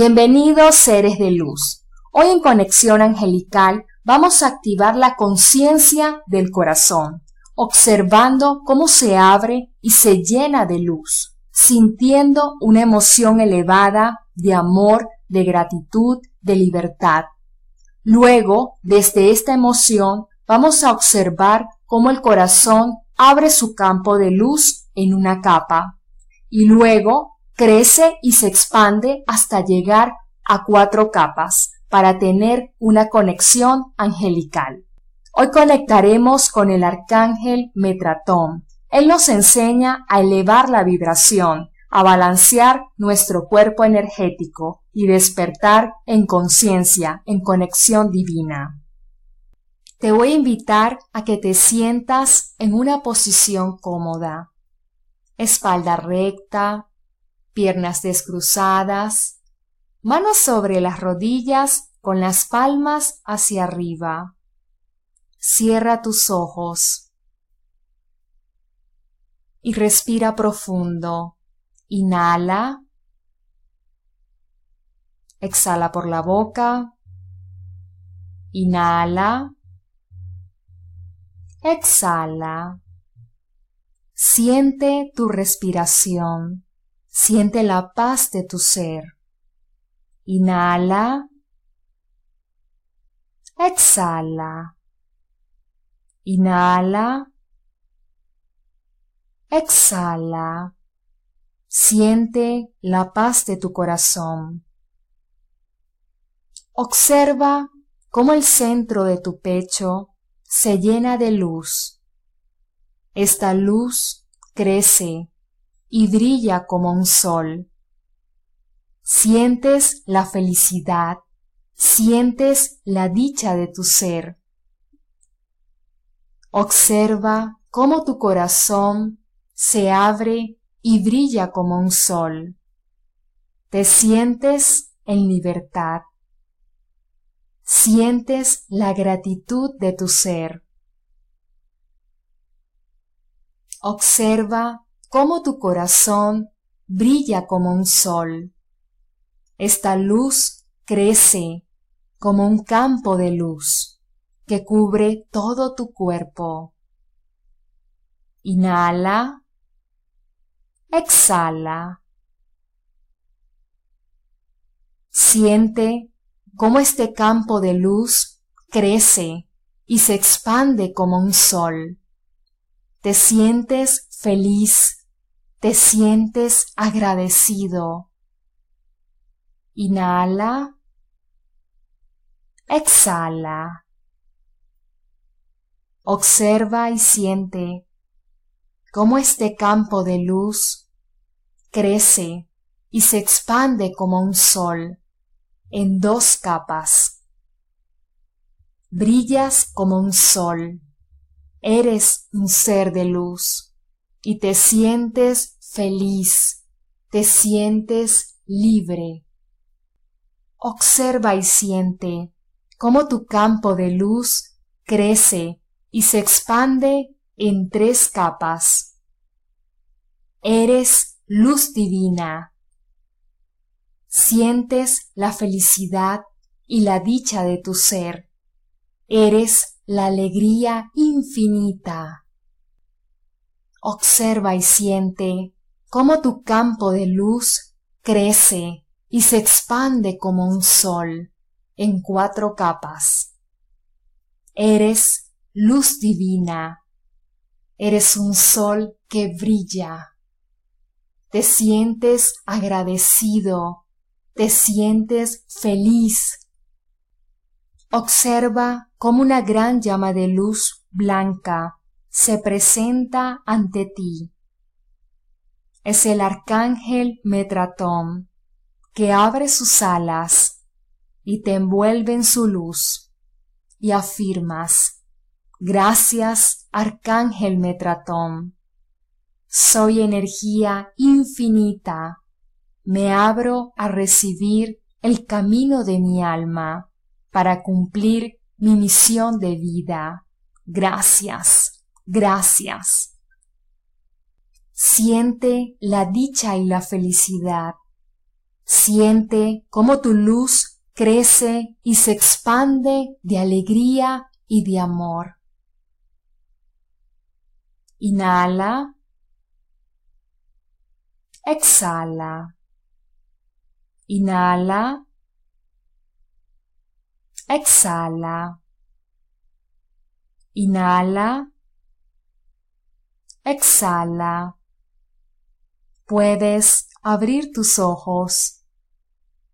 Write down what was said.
Bienvenidos seres de luz. Hoy en Conexión Angelical vamos a activar la conciencia del corazón, observando cómo se abre y se llena de luz, sintiendo una emoción elevada de amor, de gratitud, de libertad. Luego, desde esta emoción, vamos a observar cómo el corazón abre su campo de luz en una capa y luego crece y se expande hasta llegar a cuatro capas para tener una conexión angelical. Hoy conectaremos con el arcángel Metratón. Él nos enseña a elevar la vibración, a balancear nuestro cuerpo energético y despertar en conciencia, en conexión divina. Te voy a invitar a que te sientas en una posición cómoda. Espalda recta, piernas descruzadas, manos sobre las rodillas con las palmas hacia arriba. Cierra tus ojos y respira profundo. Inhala. Exhala por la boca. Inhala. Exhala. Siente tu respiración. Siente la paz de tu ser. Inhala. Exhala. Inhala. Exhala. Siente la paz de tu corazón. Observa cómo el centro de tu pecho se llena de luz. Esta luz crece y brilla como un sol. Sientes la felicidad, sientes la dicha de tu ser. Observa cómo tu corazón se abre y brilla como un sol. Te sientes en libertad. Sientes la gratitud de tu ser. Observa cómo tu corazón brilla como un sol. Esta luz crece como un campo de luz que cubre todo tu cuerpo. Inhala Exhala. Siente cómo este campo de luz crece y se expande como un sol. Te sientes feliz, te sientes agradecido. Inhala. Exhala. Observa y siente cómo este campo de luz crece y se expande como un sol en dos capas. Brillas como un sol, eres un ser de luz y te sientes feliz, te sientes libre. Observa y siente cómo tu campo de luz crece y se expande en tres capas. Eres luz divina. Sientes la felicidad y la dicha de tu ser. Eres la alegría infinita. Observa y siente cómo tu campo de luz crece y se expande como un sol en cuatro capas. Eres luz divina. Eres un sol que brilla. Te sientes agradecido, te sientes feliz. Observa cómo una gran llama de luz blanca se presenta ante ti. Es el arcángel Metratón que abre sus alas y te envuelve en su luz y afirmas Gracias, Arcángel Metratón. Soy energía infinita. Me abro a recibir el camino de mi alma para cumplir mi misión de vida. Gracias, gracias. Siente la dicha y la felicidad. Siente cómo tu luz crece y se expande de alegría y de amor. Inhala. Exhala. Inhala. Exhala. Inhala. Exhala. Puedes abrir tus ojos.